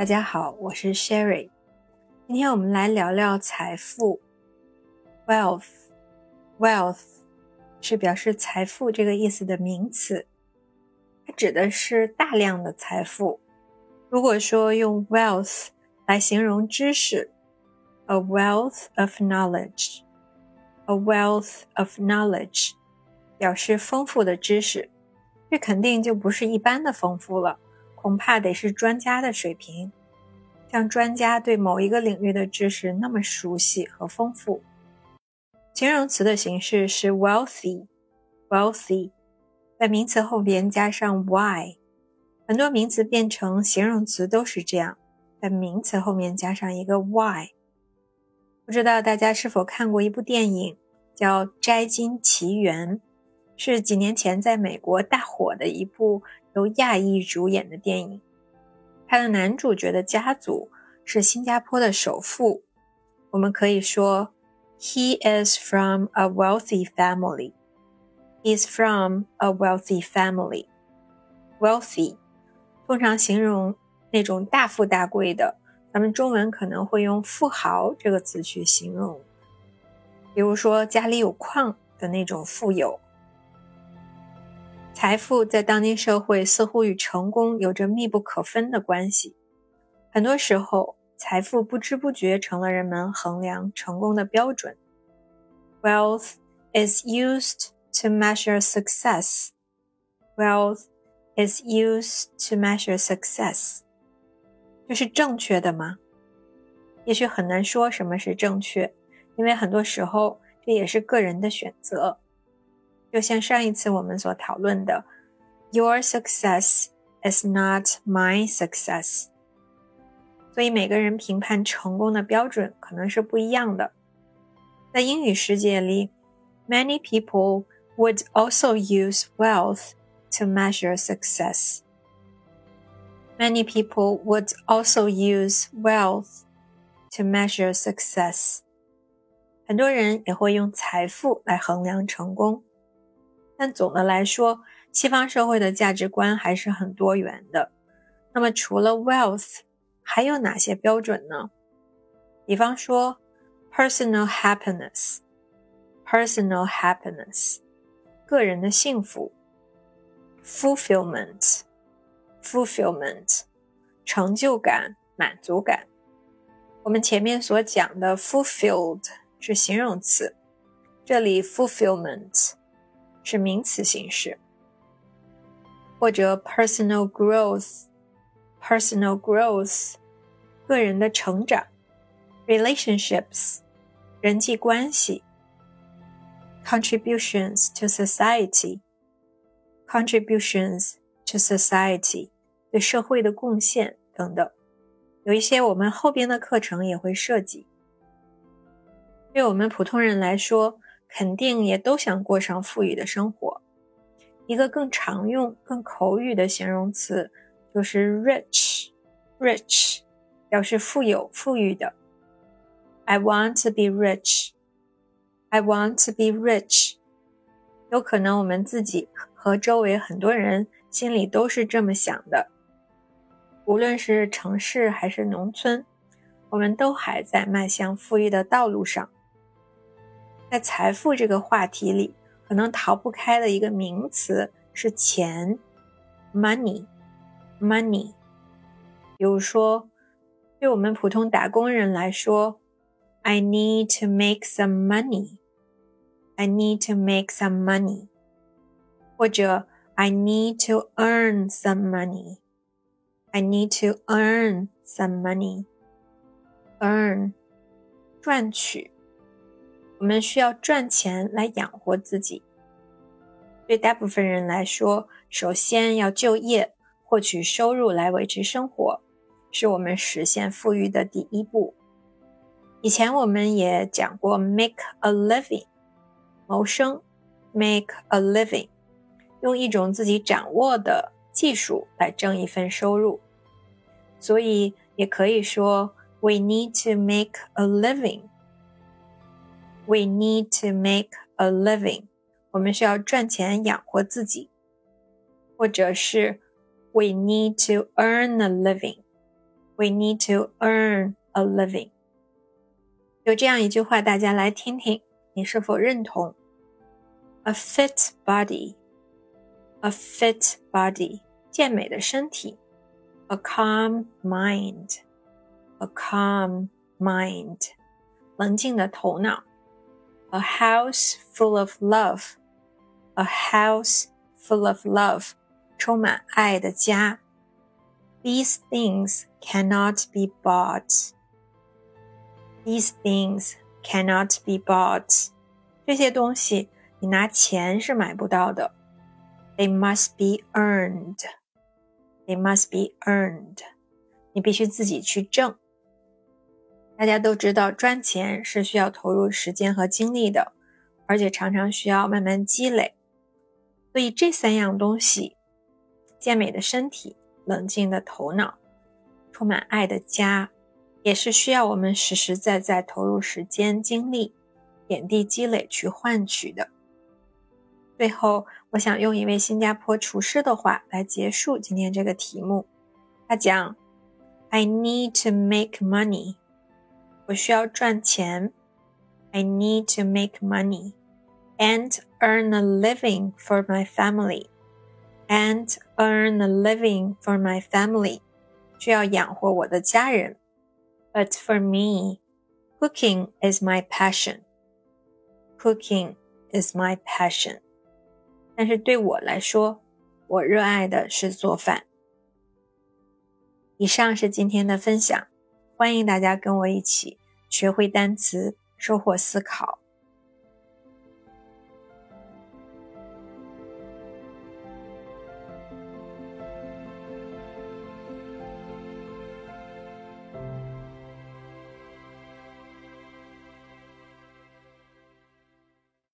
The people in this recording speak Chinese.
大家好，我是 Sherry。今天我们来聊聊财富，wealth。wealth 是表示财富这个意思的名词，它指的是大量的财富。如果说用 wealth 来形容知识，a wealth of knowledge，a wealth of knowledge 表示丰富的知识，这肯定就不是一般的丰富了。恐怕得是专家的水平，像专家对某一个领域的知识那么熟悉和丰富。形容词的形式是 wealthy，wealthy，在名词后边加上 y，很多名词变成形容词都是这样，在名词后面加上一个 y。不知道大家是否看过一部电影叫《摘金奇缘》，是几年前在美国大火的一部。由亚裔主演的电影，它的男主角的家族是新加坡的首富。我们可以说，He is from a wealthy family. He's from a wealthy family. Wealthy 通常形容那种大富大贵的，咱们中文可能会用富豪这个词去形容，比如说家里有矿的那种富有。财富在当今社会似乎与成功有着密不可分的关系。很多时候，财富不知不觉成了人们衡量成功的标准。Wealth is used to measure success. Wealth is used to measure success. 这是正确的吗？也许很难说什么是正确，因为很多时候这也是个人的选择。就像上一次我们所讨论的，Your success is not my success。所以每个人评判成功的标准可能是不一样的。在英语世界里，many people would also use wealth to measure success. Many people would also use wealth to measure success. 很多人也会用财富来衡量成功。 但总的来说，西方社会的价值观还是很多元的。那么，除了 wealth，还有哪些标准呢？比方说，personal happiness，personal happiness，个人的幸福；fulfillment，fulfillment，成就感、满足感。我们前面所讲的 fulfilled 是形容词，这里 fulfillment。是名词形式，或者 personal growth，personal growth，个人的成长，relationships，人际关系，contributions to society，contributions to society，对社会的贡献等等，有一些我们后边的课程也会涉及。对我们普通人来说，肯定也都想过上富裕的生活。一个更常用、更口语的形容词就是 rich，rich 表示富有、富裕的。I want to be rich. I want to be rich. 有可能我们自己和周围很多人心里都是这么想的。无论是城市还是农村，我们都还在迈向富裕的道路上。在财富这个话题里，可能逃不开的一个名词是钱，money，money。比如说，对我们普通打工人来说，I need to make some money，I need to make some money，或者 I need to earn some money，I need to earn some money，earn，赚取。我们需要赚钱来养活自己。对大部分人来说，首先要就业，获取收入来维持生活，是我们实现富裕的第一步。以前我们也讲过 “make a living”，谋生；“make a living”，用一种自己掌握的技术来挣一份收入。所以也可以说：“We need to make a living。” We need to make a living。我们需要赚钱养活自己，或者是 We need to earn a living。 We need to earn a living。有这样一句话，大家来听听，你是否认同？A fit body, a fit body，健美的身体。A calm mind, a calm mind，冷静的头脑。 A house full of love, a house full of love，充满爱的家。These things cannot be bought. These things cannot be bought. 这些东西你拿钱是买不到的。They must be earned. They must be earned. 你必须自己去挣。 大家都知道，赚钱是需要投入时间和精力的，而且常常需要慢慢积累。所以这三样东西：健美的身体、冷静的头脑、充满爱的家，也是需要我们实实在在投入时间、精力、点滴积累去换取的。最后，我想用一位新加坡厨师的话来结束今天这个题目。他讲：“I need to make money。我需要赚钱。I need to make money and earn a living for my family。” and earn a living for my family，需要养活我的家人。But for me, cooking is my passion. Cooking is my passion. 但是对我来说，我热爱的是做饭。以上是今天的分享，欢迎大家跟我一起 学会单词，收获思考。